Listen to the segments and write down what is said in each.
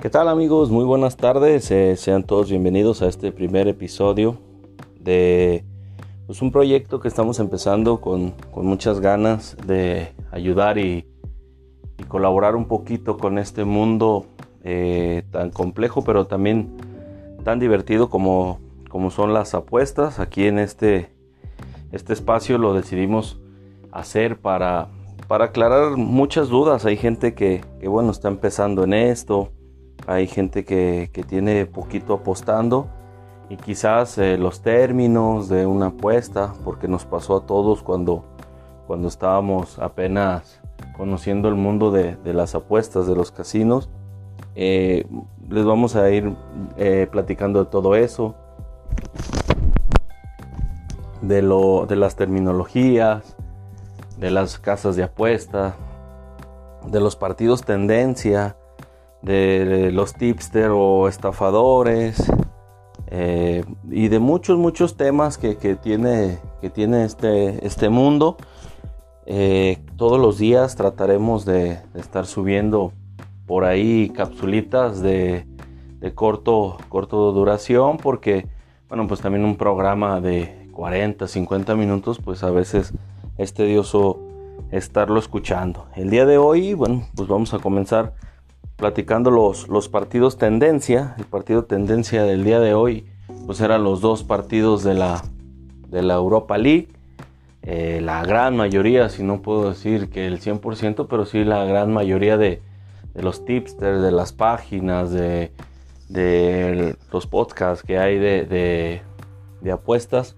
¿Qué tal amigos? Muy buenas tardes. Eh, sean todos bienvenidos a este primer episodio de pues, un proyecto que estamos empezando con, muchas ganas de ayudar y, colaborar un poquito con este mundo eh, tan complejo pero también tan divertido como, como son las apuestas. Aquí en este, este espacio lo decidimos hacer para, para aclarar muchas dudas. Hay gente que, que bueno está empezando en esto hay gente que, tiene poquito apostando y quizás eh, los términos de una apuesta, porque nos pasó a todos cuando, cuando estábamos apenas conociendo el mundo de, las apuestas, de los casinos. Eh, les vamos a ir eh, platicando de todo eso, de, lo, de las terminologías, de las casas de apuesta, de los partidos tendencia, de los tipster o estafadores eh, y de muchos muchos temas que, tiene que tiene este este mundo. Eh, todos los días trataremos de, estar subiendo por ahí capsulitas de, de, corto corto duración porque bueno pues también un programa de 40 50 minutos pues a veces es tedioso estarlo escuchando. El día de hoy bueno pues vamos a comenzar platicando los, los partidos tendencia. El partido tendencia del día de hoy, pues eran los dos partidos de la, de la Europa League. Eh, la gran mayoría, si no puedo decir que el 100%, pero sí la gran mayoría de, los tipsters, de las páginas, de, los podcasts que hay de, apuestas,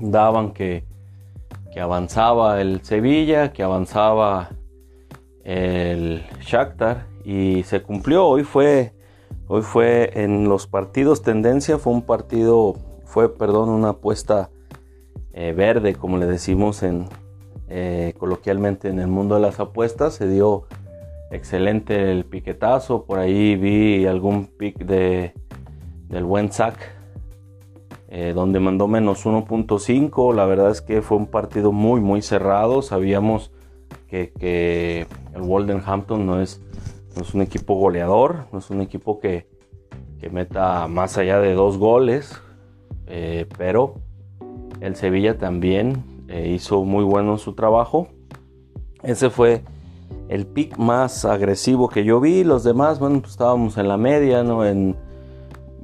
daban que, que avanzaba el Sevilla, que avanzaba el Shakhtar y se cumplió. Hoy fue, hoy fue en los partidos tendencia, fue un partido, fue, perdón, una apuesta eh, verde, como le decimos en, eh, coloquialmente en el mundo de las apuestas. Se dio excelente el piquetazo, por ahí vi algún pick de, del buen sac. Eh, donde mandó menos 1.5, la verdad es que fue un partido muy muy cerrado, sabíamos que, el Wolverhampton no es no es un equipo goleador, no es un equipo que, meta más allá de dos goles, eh, pero el Sevilla también eh, hizo muy bueno su trabajo. Ese fue el pick más agresivo que yo vi. Los demás, bueno, pues estábamos en la media, ¿no? En,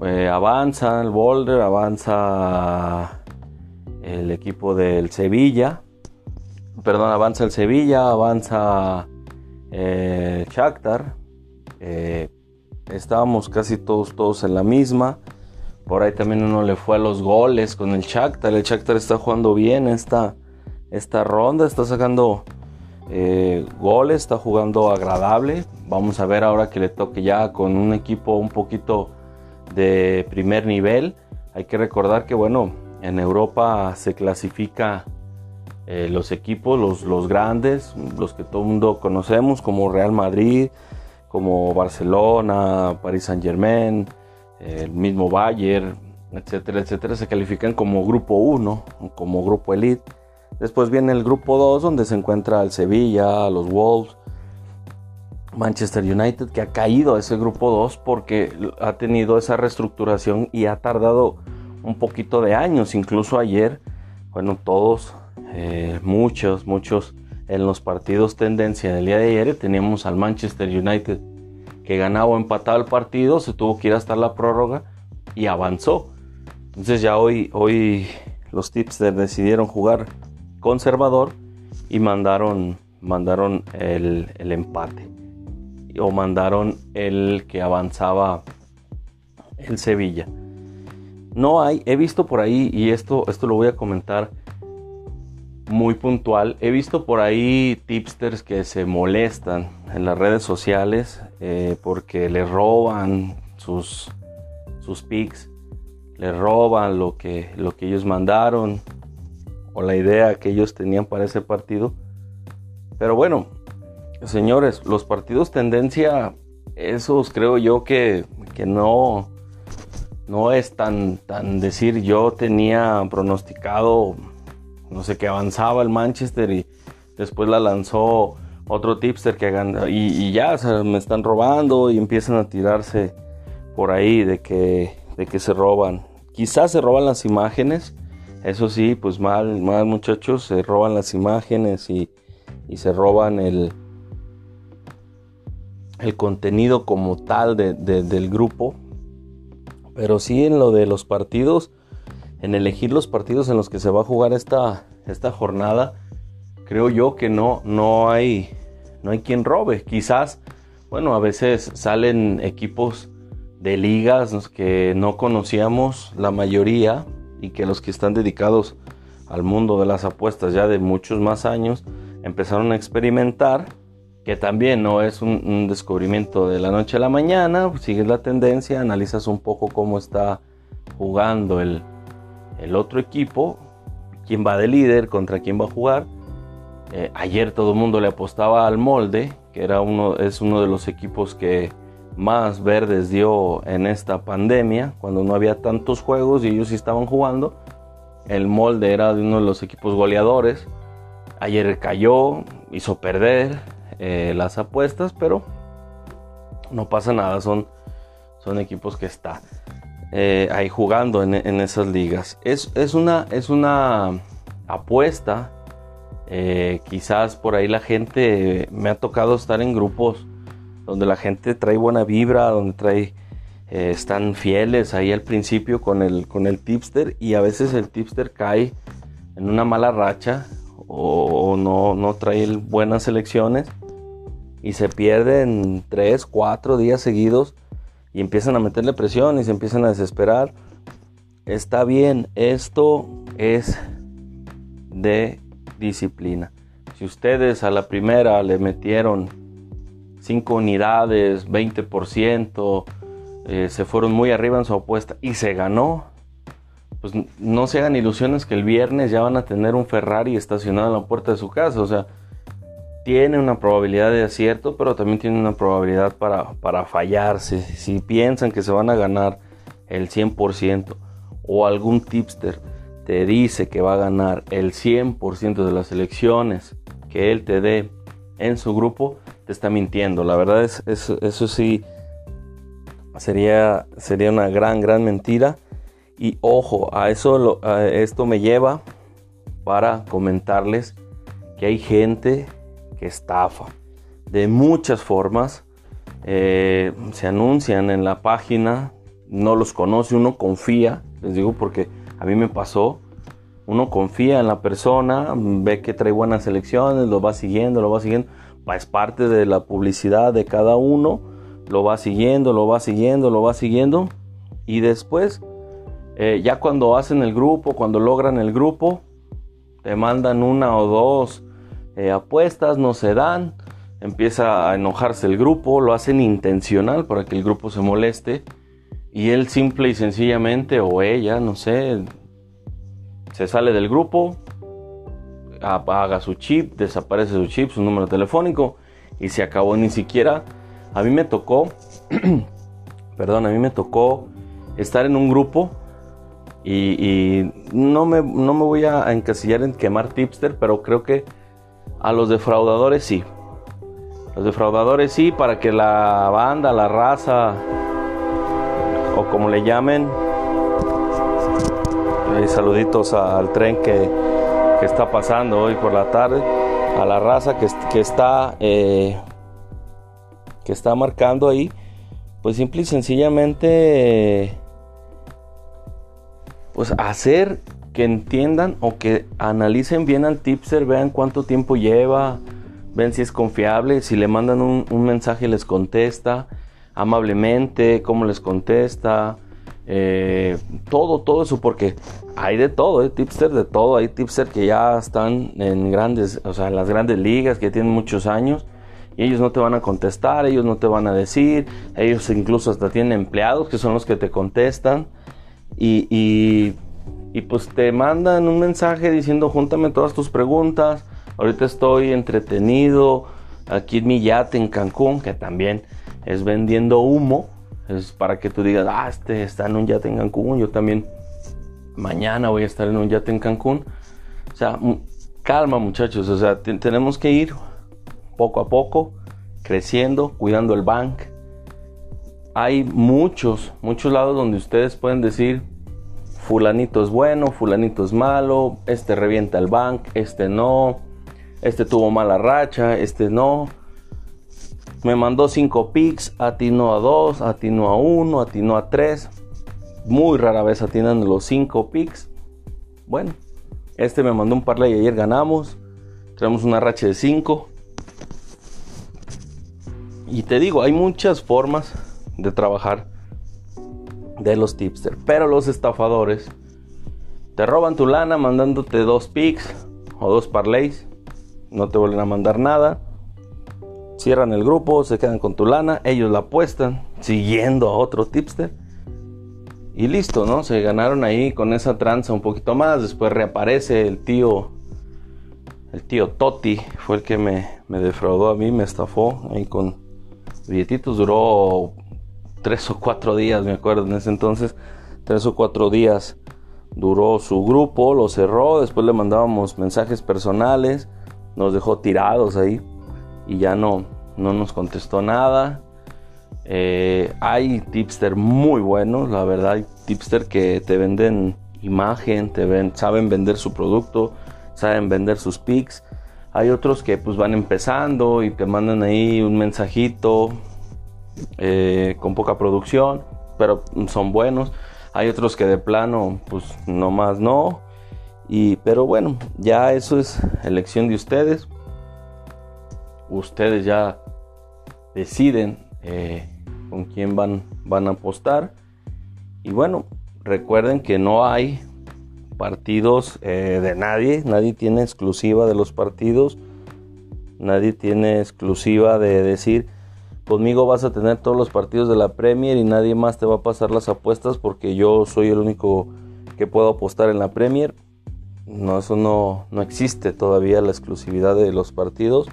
eh, avanza el Boulder, avanza el equipo del Sevilla. Perdón, avanza el Sevilla, avanza eh. Eh, estábamos casi todos, todos en la misma. Por ahí también uno le fue a los goles con el Shakhtar. El Shakhtar está jugando bien esta, esta ronda, está sacando eh, goles, está jugando agradable. Vamos a ver ahora que le toque ya con un equipo un poquito de primer nivel. Hay que recordar que bueno, en Europa se clasifica eh, los equipos, los, los grandes, los que todo el mundo conocemos, como Real Madrid, como Barcelona, Paris Saint Germain, el mismo Bayern, etcétera, etcétera, se califican como grupo 1, como grupo elite. Después viene el grupo 2, donde se encuentra el Sevilla, los Wolves, Manchester United, que ha caído a ese grupo 2 porque ha tenido esa reestructuración y ha tardado un poquito de años. Incluso ayer, bueno, todos eh, muchos, muchos en los partidos tendencia del día de ayer teníamos al Manchester United que ganaba o empataba el partido, se tuvo que ir hasta la prórroga y avanzó. Entonces ya hoy, hoy los tipsters decidieron jugar conservador y mandaron, mandaron el, el empate o mandaron el que avanzaba el Sevilla. No hay, he visto por ahí, y esto, esto lo voy a comentar muy puntual. He visto por ahí tipsters que se molestan en las redes sociales eh, porque le roban sus, sus pics, le roban lo que, lo que ellos mandaron o la idea que ellos tenían para ese partido. Pero bueno, señores, los partidos tendencia, esos creo yo que, que no, no es tan, tan decir yo tenía pronosticado no sé, que avanzaba el Manchester y después la lanzó otro tipster que hagan y, ya me están robando y empiezan a tirarse por ahí de que, de que se roban. Quizás se roban las imágenes, eso sí, pues mal, mal muchachos, se roban las imágenes y, y se roban el, el contenido como tal del grupo. Pero sí en lo de los partidos, en elegir los partidos en los que se va a jugar esta, esta jornada, creo yo que no, no, hay, no hay quien robe. Quizás, bueno, a veces salen equipos de ligas que no conocíamos la mayoría y que los que están dedicados al mundo de las apuestas ya de muchos más años empezaron a experimentar que también no es un, descubrimiento de la noche a la mañana, sigues la tendencia, analizas un poco cómo está jugando el, otro equipo, quién va de líder, contra quién va a jugar. Eh, ayer todo el mundo le apostaba al molde, que era uno, es uno de los equipos que más verdes dio en esta pandemia, cuando no había tantos juegos y ellos sí estaban jugando. El molde era de uno de los equipos goleadores. Ayer cayó, hizo perder, eh, las apuestas, pero no pasa nada, son, son equipos que están eh, ahí jugando en, esas ligas. Es, una, es una apuesta, eh, quizás por ahí la gente, me ha tocado estar en grupos donde la gente trae buena vibra, donde trae... están fieles ahí al principio con el, con el tipster y a veces el tipster cae en una mala racha o, no, no trae buenas elecciones y se pierden 3, 4 días seguidos y empiezan a meterle presión y se empiezan a desesperar. Está bien, esto es de disciplina. Si ustedes a la primera le metieron 5 unidades, 20%, eh, se fueron muy arriba en su apuesta y se ganó, pues no se hagan ilusiones que el viernes ya van a tener un Ferrari estacionado en la puerta de su casa. O sea, tiene una probabilidad de acierto, pero también tiene una probabilidad para, para fallarse. Si piensan que se van a ganar el 100% o algún tipster te dice que va a ganar el 100% de las elecciones que él te dé en su grupo, te está mintiendo. La verdad es, eso sí sería, sería una gran, gran mentira. Y ojo, a eso a esto me lleva para comentarles que hay gente que estafa. De muchas formas eh, se anuncian en la página, no los conoce, uno confía, les digo porque a mí me pasó, uno confía en la persona, ve que trae buenas elecciones, lo va siguiendo, lo va siguiendo, es parte de la publicidad de cada uno, lo va siguiendo, lo va siguiendo, lo va siguiendo y después eh, ya cuando hacen el grupo, cuando logran el grupo, te mandan una o dos eh, apuestas no se dan, empieza a enojarse el grupo, lo hacen intencional para que el grupo se moleste y él simple y sencillamente o ella, no sé, se sale del grupo, apaga su chip, desaparece su chip, su número telefónico y se acabó ni siquiera. A mí me tocó, perdón, a mí me tocó estar en un grupo y, no, me, no me voy a encasillar en quemar tipster, pero creo que a los defraudadores sí. Los defraudadores sí, para que la banda, la raza, o como le llamen, saluditos al tren que, está pasando hoy por la tarde, a la raza que, que está eh, que está marcando ahí, pues simple y sencillamente pues hacer que entiendan o que analicen bien al tipster, vean cuánto tiempo lleva, ven si es confiable, si le mandan un, mensaje les contesta amablemente, cómo les contesta, eh, todo, todo eso, porque hay de todo, hay tipster de todo, hay tipster que ya están en grandes, o sea, en las grandes ligas, que tienen muchos años, y ellos no te van a contestar, ellos no te van a decir, ellos incluso hasta tienen empleados que son los que te contestan, y pues te mandan un mensaje diciendo júntame todas tus preguntas, ahorita estoy entretenido aquí en mi yate en Cancún, que también es vendiendo humo, es para que tú digas, ah, este está en un yate en Cancún, yo también mañana voy a estar en un yate en Cancún. O sea, calma muchachos, o sea, tenemos que ir poco a poco, creciendo, cuidando el bank. Hay muchos, muchos lados donde ustedes pueden decir, fulanito es bueno, fulanito es malo, este revienta el bank, este no, este tuvo mala racha, este no. Me mandó 5 picks, atinó a 2, atinó a 1, atinó a 3. Muy rara vez atinan los 5 picks. Bueno, este me mandó un parlay ayer ganamos. Tenemos una racha de 5. Y te digo, hay muchas formas de trabajar de los tipsters. Pero los estafadores te roban tu lana mandándote dos picks o dos parlays. No te vuelven a mandar nada. Cierran el grupo, se quedan con tu lana. Ellos la apuestan siguiendo a otro tipster. Y listo, ¿no? Se ganaron ahí con esa tranza un poquito más. Después reaparece el tío. El tío Toti fue el que me, me defraudó a mí, me estafó ahí con billetitos. Duró tres o cuatro días, me acuerdo en ese entonces, tres o cuatro días duró su grupo, lo cerró, después le mandábamos mensajes personales, nos dejó tirados ahí y ya no, no nos contestó nada. Eh, hay tipster muy buenos, la verdad, hay tipster que te venden imagen, te ven, saben vender su producto, saben vender sus pics. Hay otros que pues van empezando y te mandan ahí un mensajito, eh, con poca producción, pero son buenos. Hay otros que de plano, pues no más no. Y, pero bueno, ya eso es elección de ustedes. Ustedes ya deciden eh, con quién van, van a apostar. Y bueno, recuerden que no hay partidos eh, de nadie. Nadie tiene exclusiva de los partidos. Nadie tiene exclusiva de decir Conmigo vas a tener todos los partidos de la Premier y nadie más te va a pasar las apuestas porque yo soy el único que puedo apostar en la Premier. No, eso no, no existe todavía la exclusividad de los partidos.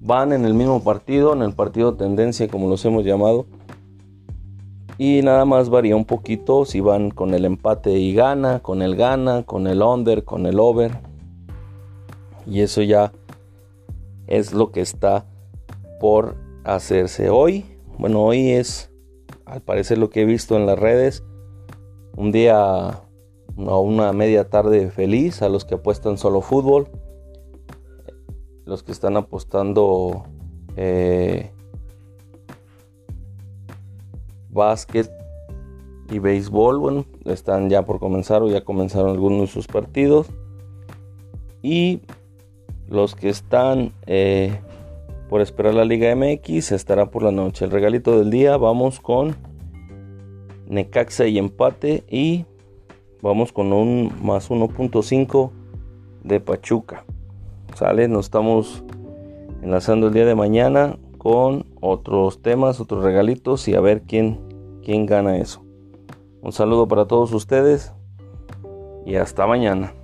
Van en el mismo partido, en el partido tendencia como los hemos llamado. Y nada más varía un poquito si van con el empate y gana, con el gana, con el under, con el over. Y eso ya es lo que está por hacerse hoy. Bueno, hoy es, al parecer lo que he visto en las redes, un día o una media tarde feliz a los que apuestan solo fútbol, los que están apostando eh, básquet y béisbol, bueno, están ya por comenzar o ya comenzaron algunos de sus partidos. Y los que están eh, por esperar la Liga MX estará por la noche. El regalito del día vamos con Necaxa y empate y vamos con un más 1.5 de Pachuca. Sale, nos estamos enlazando el día de mañana con otros temas, otros regalitos y a ver quién, quién gana eso. Un saludo para todos ustedes y hasta mañana.